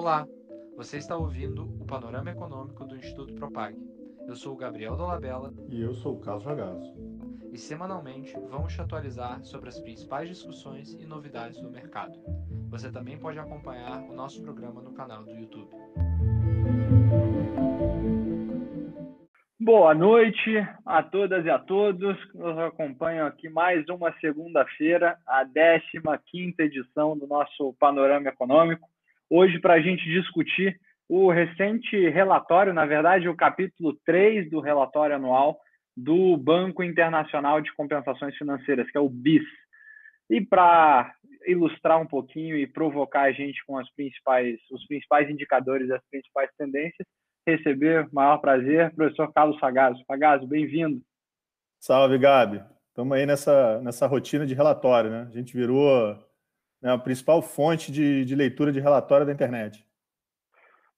Olá, você está ouvindo o Panorama Econômico do Instituto Propag. Eu sou o Gabriel Dolabella. E eu sou o Carlos Ragazzo. E semanalmente vamos te atualizar sobre as principais discussões e novidades do mercado. Você também pode acompanhar o nosso programa no canal do YouTube. Boa noite a todas e a todos que nos acompanham aqui mais uma segunda-feira, a 15 edição do nosso Panorama Econômico. Hoje, para a gente discutir o recente relatório, na verdade, o capítulo 3 do relatório anual do Banco Internacional de Compensações Financeiras, que é o BIS. E para ilustrar um pouquinho e provocar a gente com as principais, os principais indicadores as principais tendências, receber, maior prazer, professor Carlos Sagazzo. Sagazzo, bem-vindo. Salve, Gabi. Estamos aí nessa, nessa rotina de relatório, né? A gente virou né, a principal fonte de, de leitura de relatório da internet.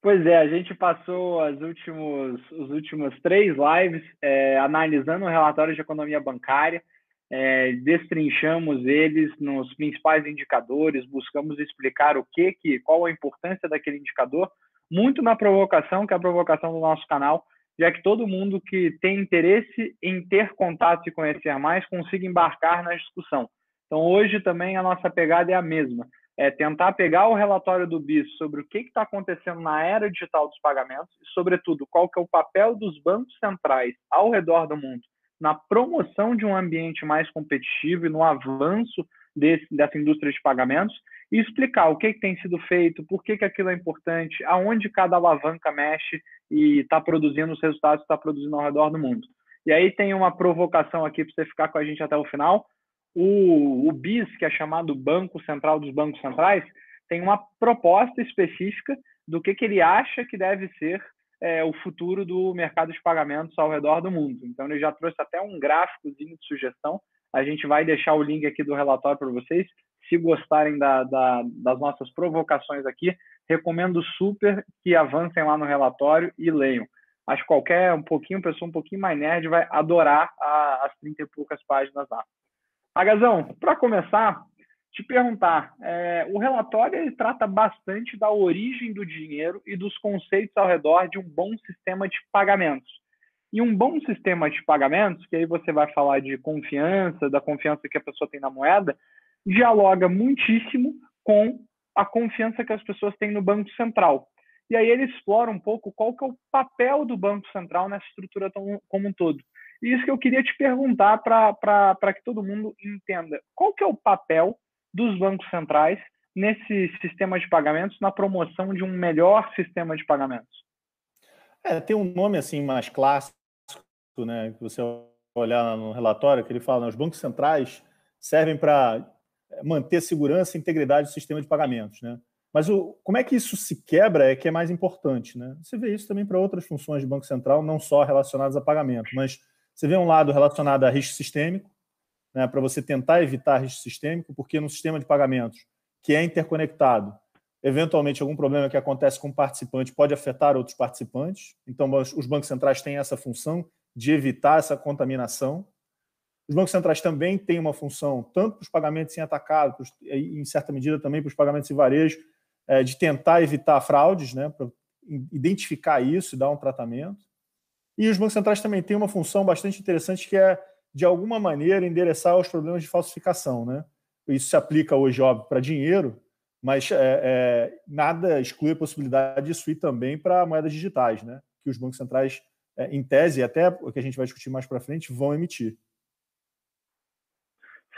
Pois é, a gente passou as últimos, os últimos três lives é, analisando o relatório de economia bancária, é, destrinchamos eles nos principais indicadores, buscamos explicar o que, que, qual a importância daquele indicador, muito na provocação, que é a provocação do nosso canal, já que todo mundo que tem interesse em ter contato e conhecer mais consiga embarcar na discussão. Então, hoje também a nossa pegada é a mesma é tentar pegar o relatório do BIS sobre o que está acontecendo na era digital dos pagamentos e, sobretudo, qual que é o papel dos bancos centrais ao redor do mundo na promoção de um ambiente mais competitivo e no avanço desse, dessa indústria de pagamentos e explicar o que, que tem sido feito, por que, que aquilo é importante, aonde cada alavanca mexe e está produzindo os resultados que está produzindo ao redor do mundo. E aí tem uma provocação aqui para você ficar com a gente até o final o, o BIS, que é chamado Banco Central dos Bancos Centrais, tem uma proposta específica do que, que ele acha que deve ser é, o futuro do mercado de pagamentos ao redor do mundo. Então, ele já trouxe até um gráficozinho de sugestão. A gente vai deixar o link aqui do relatório para vocês. Se gostarem da, da, das nossas provocações aqui, recomendo super que avancem lá no relatório e leiam. Acho que qualquer um pouquinho, pessoa um pouquinho mais nerd vai adorar a, as 30 e poucas páginas lá. Agazão, para começar, te perguntar, é, o relatório ele trata bastante da origem do dinheiro e dos conceitos ao redor de um bom sistema de pagamentos. E um bom sistema de pagamentos, que aí você vai falar de confiança, da confiança que a pessoa tem na moeda, dialoga muitíssimo com a confiança que as pessoas têm no Banco Central. E aí ele explora um pouco qual que é o papel do Banco Central nessa estrutura como um todo. E isso que eu queria te perguntar para que todo mundo entenda. Qual que é o papel dos bancos centrais nesse sistema de pagamentos, na promoção de um melhor sistema de pagamentos? É, tem um nome assim mais clássico, né, que você olhar no relatório, que ele fala, né, os bancos centrais servem para manter segurança e integridade do sistema de pagamentos, né? Mas o, como é que isso se quebra é que é mais importante, né? Você vê isso também para outras funções de Banco Central, não só relacionadas a pagamento, mas você vê um lado relacionado a risco sistêmico, né, para você tentar evitar risco sistêmico, porque no sistema de pagamentos que é interconectado, eventualmente algum problema que acontece com um participante pode afetar outros participantes. Então, os bancos centrais têm essa função de evitar essa contaminação. Os bancos centrais também têm uma função, tanto para os pagamentos em atacado, em certa medida também para os pagamentos em varejo, é, de tentar evitar fraudes, né, para identificar isso e dar um tratamento. E os bancos centrais também têm uma função bastante interessante que é, de alguma maneira, endereçar os problemas de falsificação. Né? Isso se aplica hoje, óbvio, para dinheiro, mas é, é, nada exclui a possibilidade disso ir também para moedas digitais, né? que os bancos centrais, é, em tese, até o que a gente vai discutir mais para frente, vão emitir.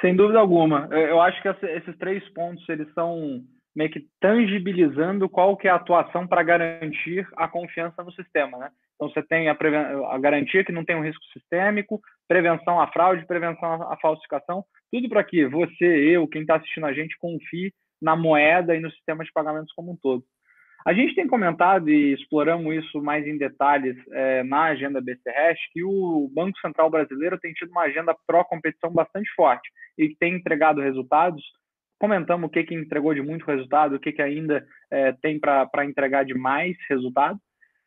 Sem dúvida alguma. Eu acho que esses três pontos eles são meio que tangibilizando qual que é a atuação para garantir a confiança no sistema, né? Então, você tem a, a, garantia que não tem um risco sistêmico, prevenção à fraude, prevenção à falsificação, tudo para que você, eu, quem está assistindo a gente, confie na moeda e no sistema de pagamentos como um todo. A gente tem comentado e exploramos isso mais em detalhes é, na agenda BCRES, que o Banco Central Brasileiro tem tido uma agenda pró-competição bastante forte e tem entregado resultados. Comentamos o que, que entregou de muito resultado, o que, que ainda é, tem para entregar de mais resultado.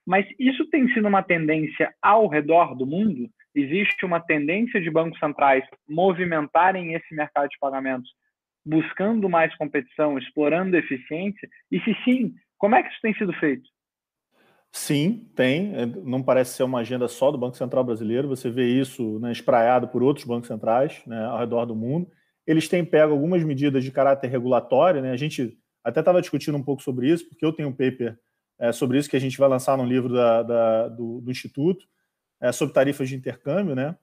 Mas isso tem sido uma tendência ao redor do mundo? Existe uma tendência de bancos centrais movimentarem esse mercado de pagamentos buscando mais competição, explorando eficiência? E se sim, Como é que isso tem sido feito? Sim, tem. É, não parece ser uma agenda só do Banco Central brasileiro. Você vê isso né, espraiado por outros bancos centrais né, ao redor do mundo. Eles têm pego algumas medidas de caráter regulatório. Né? A gente até estava discutindo um pouco sobre isso, porque eu tenho um paper é, sobre isso que a gente vai lançar no livro da, da, do, do, Instituto, é, sobre tarifas de intercâmbio, né?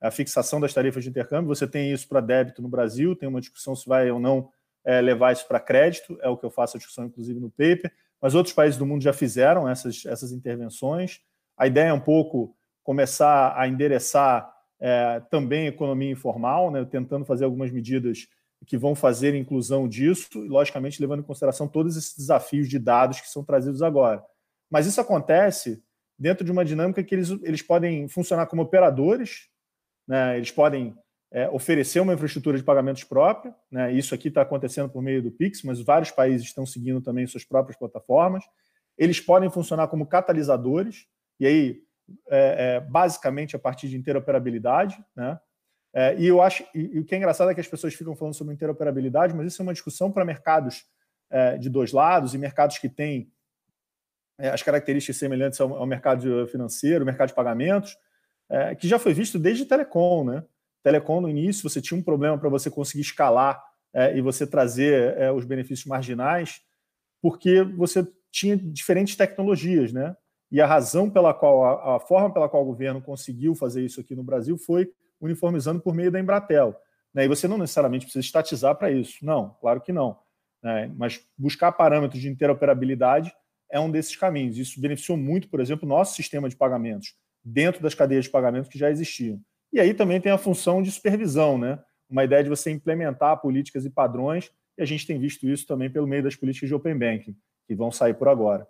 a fixação das tarifas de intercâmbio. Você tem isso para débito no Brasil, tem uma discussão se vai ou não é, levar isso para crédito, é o que eu faço a discussão, inclusive, no paper mas outros países do mundo já fizeram essas, essas intervenções. A ideia é um pouco começar a endereçar é, também economia informal, né, tentando fazer algumas medidas que vão fazer inclusão disso, e, logicamente, levando em consideração todos esses desafios de dados que são trazidos agora. Mas isso acontece dentro de uma dinâmica que eles, eles podem funcionar como operadores, né, eles podem é, oferecer uma infraestrutura de pagamentos própria. Né? Isso aqui está acontecendo por meio do Pix, mas vários países estão seguindo também suas próprias plataformas. Eles podem funcionar como catalisadores, e aí, é, é, basicamente, a partir de interoperabilidade. Né? É, e eu acho, e, e, o que é engraçado é que as pessoas ficam falando sobre interoperabilidade, mas isso é uma discussão para mercados é, de dois lados e mercados que têm é, as características semelhantes ao, ao mercado financeiro, mercado de pagamentos, que já foi visto desde telecom, né? Telecom, no início, você tinha um problema para você conseguir escalar é, e você trazer é, os benefícios marginais, porque você tinha diferentes tecnologias, né? E a razão pela qual, a, a, forma pela qual o governo conseguiu fazer isso aqui no Brasil foi uniformizando por meio da Embratel. Né? E você não necessariamente precisa estatizar para isso. Não, claro que não. Né? Mas buscar parâmetros de interoperabilidade é um desses caminhos. Isso beneficiou muito, por exemplo, o nosso sistema de pagamentos dentro das cadeias de pagamentos que já existiam. E aí também tem a função de supervisão, né? Uma ideia de você implementar políticas e padrões, e a gente tem visto isso também pelo meio das políticas de Open Banking, que vão sair por agora.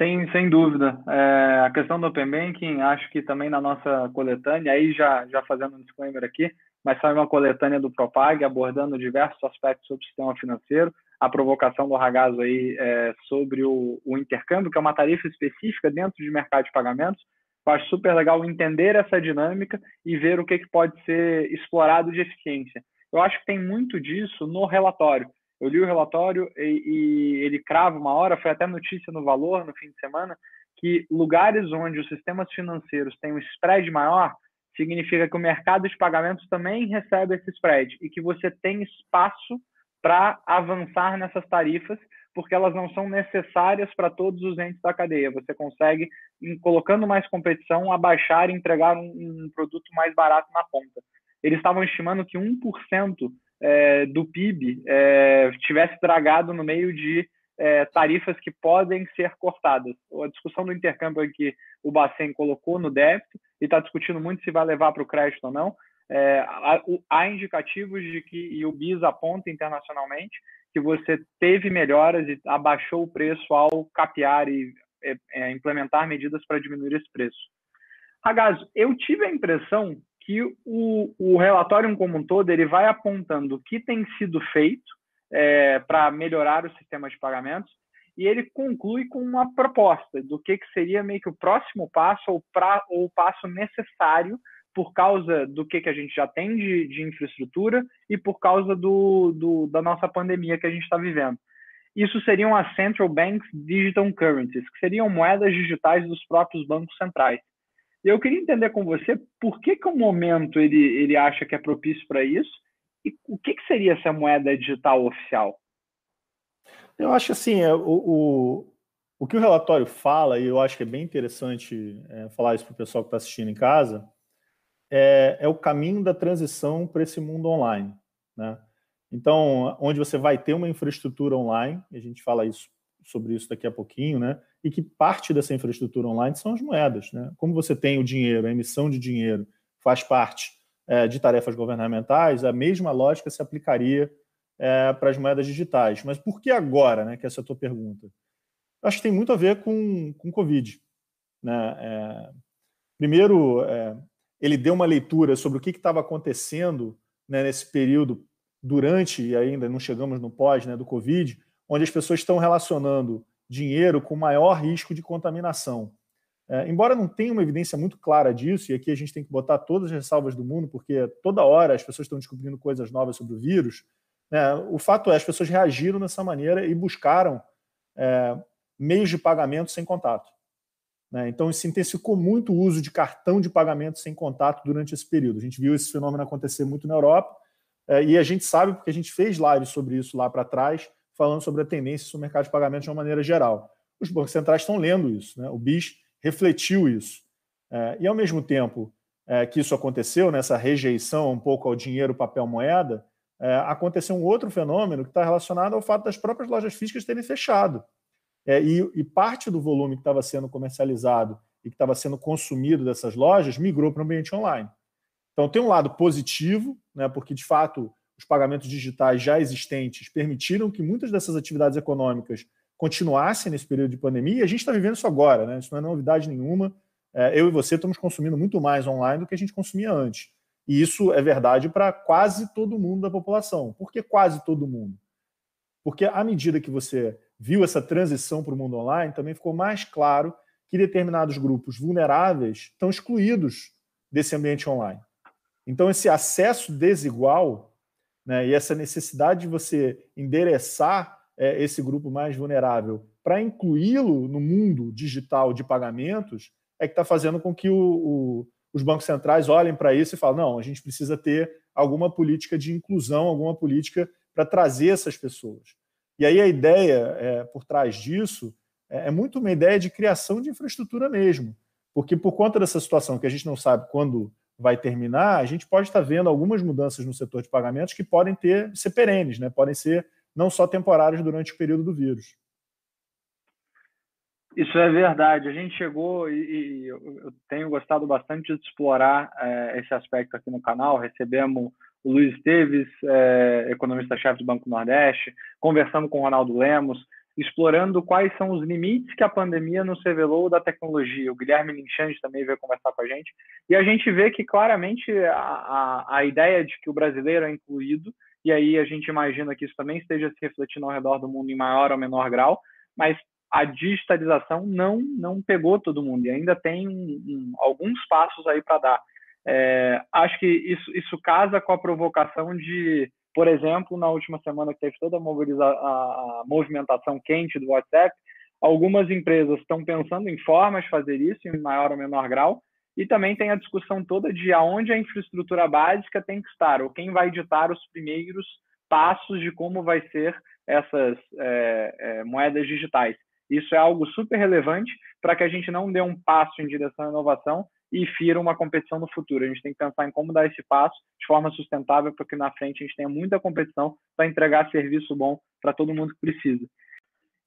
Sem, sem dúvida. É, a questão do Open Banking, acho que também na nossa coletânea, aí já, já fazendo um disclaimer aqui, mas sai uma coletânea do Propag abordando diversos aspectos sobre o sistema financeiro, a provocação do Ragazo aí é, sobre o, o intercâmbio, que é uma tarifa específica dentro de mercado de pagamentos, eu acho super legal entender essa dinâmica e ver o que, que pode ser explorado de eficiência. Eu acho que tem muito disso no relatório. Eu li o relatório e, e ele crava uma hora, foi até notícia no Valor no fim de semana, que lugares onde os sistemas financeiros têm um spread maior, significa que o mercado de pagamentos também recebe esse spread e que você tem espaço para avançar nessas tarifas porque elas não são necessárias para todos os entes da cadeia. Você consegue, colocando mais competição, abaixar e entregar um, um, produto mais barato na ponta. Eles estavam estimando que 1% é, do PIB é, tivesse dragado no meio de é, tarifas que podem ser cortadas. A discussão do intercâmbio que o Bacen colocou no débito e está discutindo muito se vai levar para o crédito ou não. É, há, há indicativos de que, e o BIS aponta internacionalmente, que você teve melhoras e abaixou o preço ao capear e é, é, implementar medidas para diminuir esse preço. Ragazzo, eu tive a impressão que o, o relatório como um todo ele vai apontando o que tem sido feito é, para melhorar o sistema de pagamentos e ele conclui com uma proposta do que, que seria meio que o próximo passo ou, pra, ou o passo necessário por causa do que, que a gente já tem de, de infraestrutura e por causa do, do, da nossa pandemia que a gente está vivendo. Isso seriam as Central Banks Digital Currencies, que seriam moedas digitais dos próprios bancos centrais. Eu queria entender com você por que, que o momento ele, ele acha que é propício para isso e o que, que seria essa moeda digital oficial? Eu acho assim, é, o, o, o que o relatório fala, e eu acho que é bem interessante é, falar isso para o pessoal que está assistindo em casa, é, é o caminho da transição para esse mundo online. Né? Então, onde você vai ter uma infraestrutura online, e a gente fala isso, sobre isso daqui a pouquinho, né? e que parte dessa infraestrutura online são as moedas. Né? Como você tem o dinheiro, a emissão de dinheiro faz parte é, de tarefas governamentais, a mesma lógica se aplicaria é, para as moedas digitais. Mas por que agora, né, que essa é a tua pergunta? Eu acho que tem muito a ver com o Covid. Né? É, primeiro, é, ele deu uma leitura sobre o que estava acontecendo né, nesse período durante e ainda não chegamos no pós né, do Covid, onde as pessoas estão relacionando dinheiro com maior risco de contaminação. É, embora não tenha uma evidência muito clara disso, e aqui a gente tem que botar todas as ressalvas do mundo, porque toda hora as pessoas estão descobrindo coisas novas sobre o vírus, Né? O fato é, as pessoas reagiram dessa maneira e buscaram é, meios de pagamento sem contato. Né? Então, se intensificou muito o uso de cartão de pagamento sem contato durante esse período. A gente viu esse fenômeno acontecer muito na Europa é, e a gente sabe porque a gente fez lives sobre isso lá para trás, falando sobre a tendência do mercado de pagamento de uma maneira geral. Os bancos centrais estão lendo isso, né? o BIS refletiu isso. É, e, ao mesmo tempo é, que isso aconteceu, nessa rejeição um pouco ao dinheiro, papel, moeda, é, aconteceu um outro fenômeno que está relacionado ao fato das próprias lojas físicas terem fechado. É, e, e, parte do volume que estava sendo comercializado e que estava sendo consumido dessas lojas migrou para o ambiente online. Então, tem um lado positivo, né, porque, de fato, os pagamentos digitais já existentes permitiram que muitas dessas atividades econômicas continuassem nesse período de pandemia, e a gente está vivendo isso agora, né? isso não é novidade nenhuma. É, eu e você estamos consumindo muito mais online do que a gente consumia antes. E isso é verdade para quase todo mundo da população. Por que quase todo mundo? Porque à medida que você viu essa transição para o mundo online, também ficou mais claro que determinados grupos vulneráveis estão excluídos desse ambiente online. Então, esse acesso desigual né, e essa necessidade de você endereçar é, esse grupo mais vulnerável para incluí-lo no mundo digital de pagamentos é que está fazendo com que o, o, os bancos centrais olhem para isso e falem: não, a gente precisa ter alguma política de inclusão, alguma política para trazer essas pessoas. E aí a ideia é, por trás disso é, é muito uma ideia de criação de infraestrutura mesmo. Porque por conta dessa situação que a gente não sabe quando vai terminar, a gente pode estar vendo algumas mudanças no setor de pagamentos que podem ter ser perenes, né? podem ser não só temporárias durante o período do vírus. Isso é verdade. A gente chegou e, e eu tenho gostado bastante de explorar é, esse aspecto aqui no canal. Recebemos o Luiz Esteves, é, economista-chefe do Banco Nordeste, conversamos com o Ronaldo Lemos, explorando quais são os limites que a pandemia nos revelou da tecnologia. O Guilherme Linchante também veio conversar com a gente. E a gente vê que claramente a, a, a ideia de que o brasileiro é incluído, e aí a gente imagina que isso também esteja se refletindo ao redor do mundo em maior ou menor grau, mas a digitalização não não pegou todo mundo e ainda tem um, um, alguns passos aí para dar. É, acho que isso, isso casa com a provocação de, por exemplo, na última semana que teve toda a, a movimentação quente do WhatsApp, algumas empresas estão pensando em formas de fazer isso em maior ou menor grau, e também tem a discussão toda de aonde a infraestrutura básica tem que estar, ou quem vai ditar os primeiros passos de como vai ser essas é, é, moedas digitais. Isso é algo super relevante para que a gente não dê um passo em direção à inovação e fira uma competição no futuro. A gente tem que pensar em como dar esse passo de forma sustentável para que na frente a gente tenha muita competição para entregar serviço bom para todo mundo que precisa.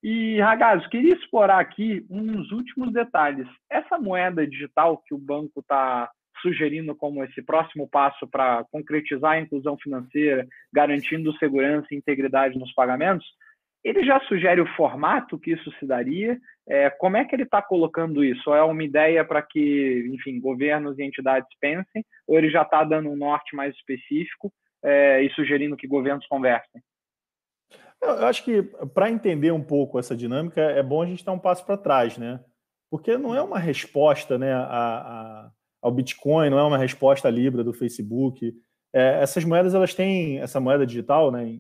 E, Ragazzo, queria explorar aqui uns últimos detalhes. Essa moeda digital que o banco está sugerindo como esse próximo passo para concretizar a inclusão financeira, garantindo segurança e integridade nos pagamentos, ele já sugere o formato que isso se daria? É, como é que ele está colocando isso? Ou é uma ideia para que, enfim, governos e entidades pensem? Ou ele já está dando um norte mais específico é, e sugerindo que governos conversem? Eu acho que para entender um pouco essa dinâmica é bom a gente dar um passo para trás, né? Porque não é uma resposta, né, a, a, ao Bitcoin, não é uma resposta à Libra do Facebook. É, essas moedas elas têm essa moeda digital, né?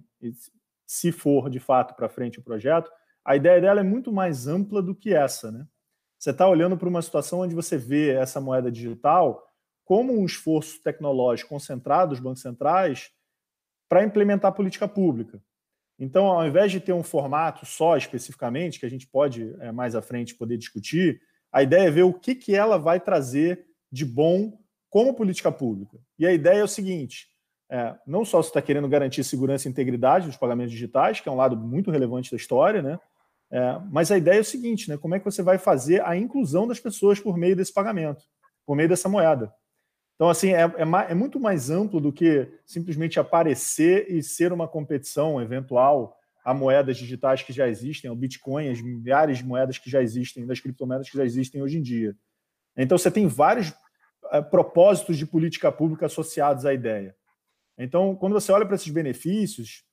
se for de fato para frente o projeto, a ideia dela é muito mais ampla do que essa. Né? Você está olhando para uma situação onde você vê essa moeda digital como um esforço tecnológico concentrado dos bancos centrais para implementar política pública. Então, ao invés de ter um formato só especificamente, que a gente pode é, mais à frente poder discutir, a ideia é ver o que, que ela vai trazer de bom como política pública. E a ideia é o seguinte: é, não só você está querendo garantir segurança e integridade dos pagamentos digitais, que é um lado muito relevante da história, né? É, mas a ideia é o seguinte, né? Como é que você vai fazer a inclusão das pessoas por meio desse pagamento, por meio dessa moeda? Então, assim, é, é, é muito mais amplo do que simplesmente aparecer e ser uma competição eventual a moedas digitais que já existem, ao Bitcoin, as milhares de moedas que já existem, das criptomoedas que já existem hoje em dia. Então, você tem vários é, propósitos de política pública associados à ideia. Então, quando você olha para esses benefícios,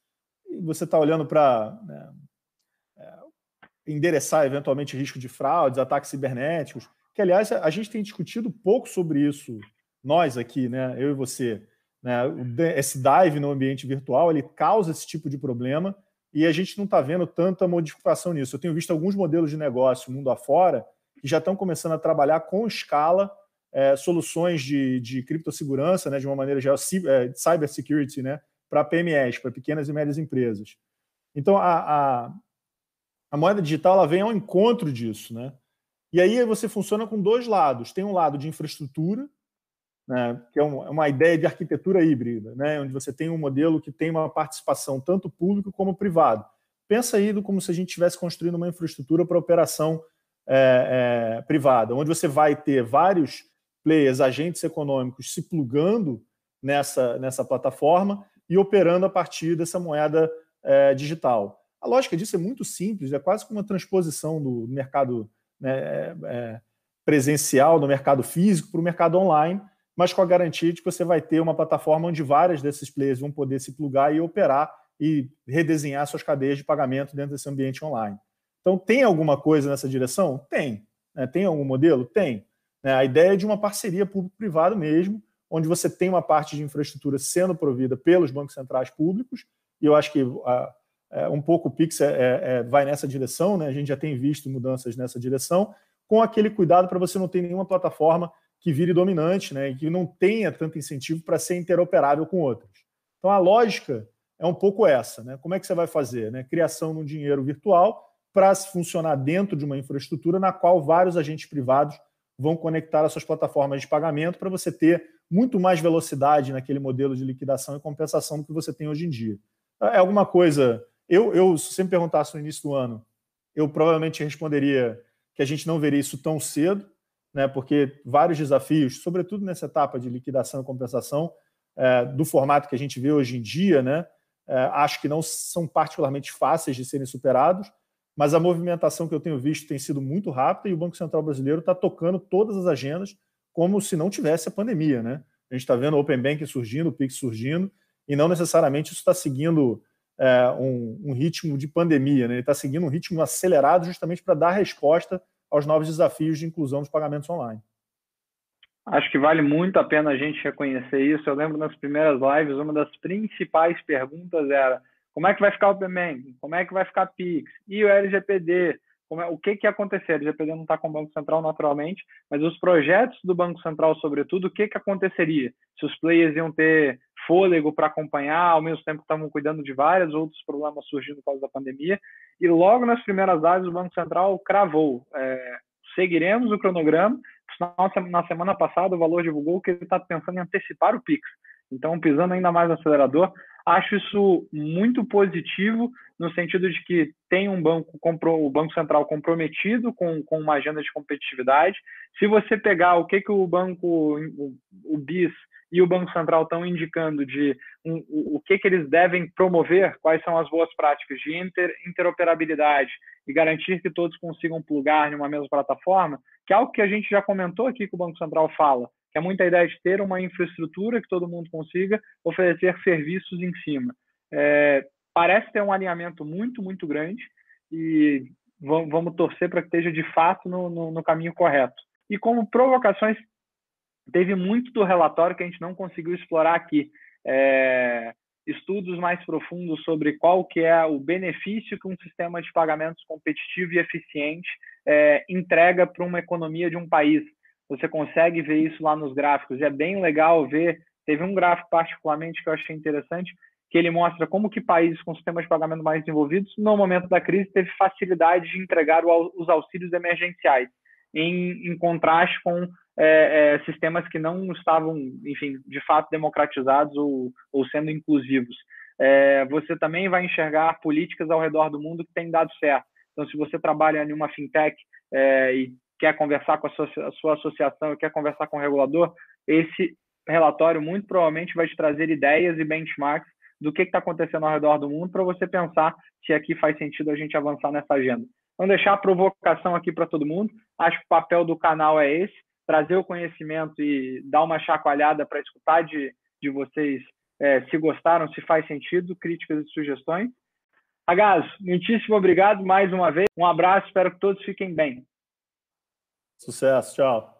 você está olhando para né, endereçar eventualmente risco de fraudes, ataques cibernéticos, que aliás a gente tem discutido pouco sobre isso, nós aqui, né, eu e você. Né? Esse dive no ambiente virtual ele causa esse tipo de problema e a gente não está vendo tanta modificação nisso. Eu tenho visto alguns modelos de negócio mundo afora que já estão começando a trabalhar com escala é, soluções de, de criptossegurança, né, de uma maneira geral, é, cyber security, né, para PMEs, para pequenas e médias empresas. Então, a, a, a, moeda digital ela vem ao encontro disso. Né? E aí você funciona com dois lados. Tem um lado de infraestrutura, né, que é uma, é uma ideia de arquitetura híbrida, né, onde você tem um modelo que tem uma participação tanto público como privado. Pensa aí como se a gente estivesse construindo uma infraestrutura para operação é, é, privada, onde você vai ter vários players, agentes econômicos se plugando nessa, nessa plataforma e operando a partir dessa moeda é, digital. A lógica disso é muito simples, é quase como uma transposição do mercado né, é, é, presencial, do mercado físico para o mercado online, mas com a garantia de que você vai ter uma plataforma onde várias desses players vão poder se plugar e operar e redesenhar suas cadeias de pagamento dentro desse ambiente online. Então, tem alguma coisa nessa direção? Tem. Né? Tem algum modelo? Tem. Né? A ideia é de uma parceria público-privado mesmo, onde você tem uma parte de infraestrutura sendo provida pelos bancos centrais públicos, e eu acho que é, um pouco o Pix é, é, é, vai nessa direção, né? a gente já tem visto mudanças nessa direção, com aquele cuidado para você não ter nenhuma plataforma que vire dominante né? e que não tenha tanto incentivo para ser interoperável com outras. Então, a lógica é um pouco essa. Né? Como é que você vai fazer? Né? Criação de um dinheiro virtual para funcionar dentro de uma infraestrutura na qual vários agentes privados vão conectar as suas plataformas de pagamento para você ter muito mais velocidade naquele modelo de liquidação e compensação do que você tem hoje em dia. É alguma coisa. Eu, eu se você me perguntasse no início do ano, eu provavelmente responderia que a gente não veria isso tão cedo, né, porque vários desafios, sobretudo nessa etapa de liquidação e compensação, é, do formato que a gente vê hoje em dia, né, é, acho que não são particularmente fáceis de serem superados, mas a movimentação que eu tenho visto tem sido muito rápida e o Banco Central Brasileiro está tocando todas as agendas como se não tivesse a pandemia, né? A gente está vendo o Open Bank surgindo, o Pix surgindo, e não necessariamente isso está seguindo é, um, um, ritmo de pandemia, né? ele está seguindo um ritmo acelerado justamente para dar resposta aos novos desafios de inclusão dos pagamentos online. Acho que vale muito a pena a gente reconhecer isso. Eu lembro nas primeiras lives, uma das principais perguntas era como é que vai ficar o Bank? Como é que vai ficar Pix? E o LGPD? É, o que, que ia acontecer? A LGPD não está com o Banco Central naturalmente, mas os projetos do Banco Central, sobretudo, o que, que aconteceria? Se os players iam ter fôlego para acompanhar, ao mesmo tempo que estavam cuidando de vários outros problemas surgindo por causa da pandemia. E logo nas primeiras lives, o Banco Central cravou. É, seguiremos o cronograma. Na semana passada, o Valor divulgou que ele está pensando em antecipar o PIX. Então, pisando ainda mais no acelerador, acho isso muito positivo no sentido de que tem um banco, o Banco Central comprometido com, com uma agenda de competitividade. Se você pegar o que, que o banco, o BIS e o Banco Central estão indicando de um, o que, que eles devem promover, quais são as boas práticas de inter, interoperabilidade e garantir que todos consigam plugar em uma mesma plataforma, que é algo que a gente já comentou aqui que o Banco Central fala que é muita ideia de ter uma infraestrutura que todo mundo consiga oferecer serviços em cima. É, parece ter um alinhamento muito, muito grande e vamos, vamos torcer para que esteja de fato no, no, no, caminho correto. E como provocações, teve muito do relatório que a gente não conseguiu explorar aqui. É, estudos mais profundos sobre qual que é o benefício que um sistema de pagamentos competitivo e eficiente é, entrega para uma economia de um país você consegue ver isso lá nos gráficos. E é bem legal ver. Teve um gráfico particularmente que eu achei interessante, que ele mostra como que países com sistemas de pagamento mais desenvolvidos, no momento da crise, teve facilidade de entregar os auxílios emergenciais, em, em contraste com é, é, sistemas que não estavam, enfim, de fato democratizados ou, ou sendo inclusivos. É, você também vai enxergar políticas ao redor do mundo que têm dado certo. Então, se você trabalha em uma fintech é, e quer conversar com a sua, a sua associação, quer conversar com o regulador, esse relatório muito provavelmente vai te trazer ideias e benchmarks do que está acontecendo ao redor do mundo para você pensar se aqui faz sentido a gente avançar nessa agenda. Vamos deixar a provocação aqui para todo mundo. Acho que o papel do canal é esse, trazer o conhecimento e dar uma chacoalhada para escutar de, de vocês é, se gostaram, se faz sentido, críticas e sugestões. Agaz, muitíssimo obrigado mais uma vez. Um abraço, espero que todos fiquem bem. Sucesso, tchau.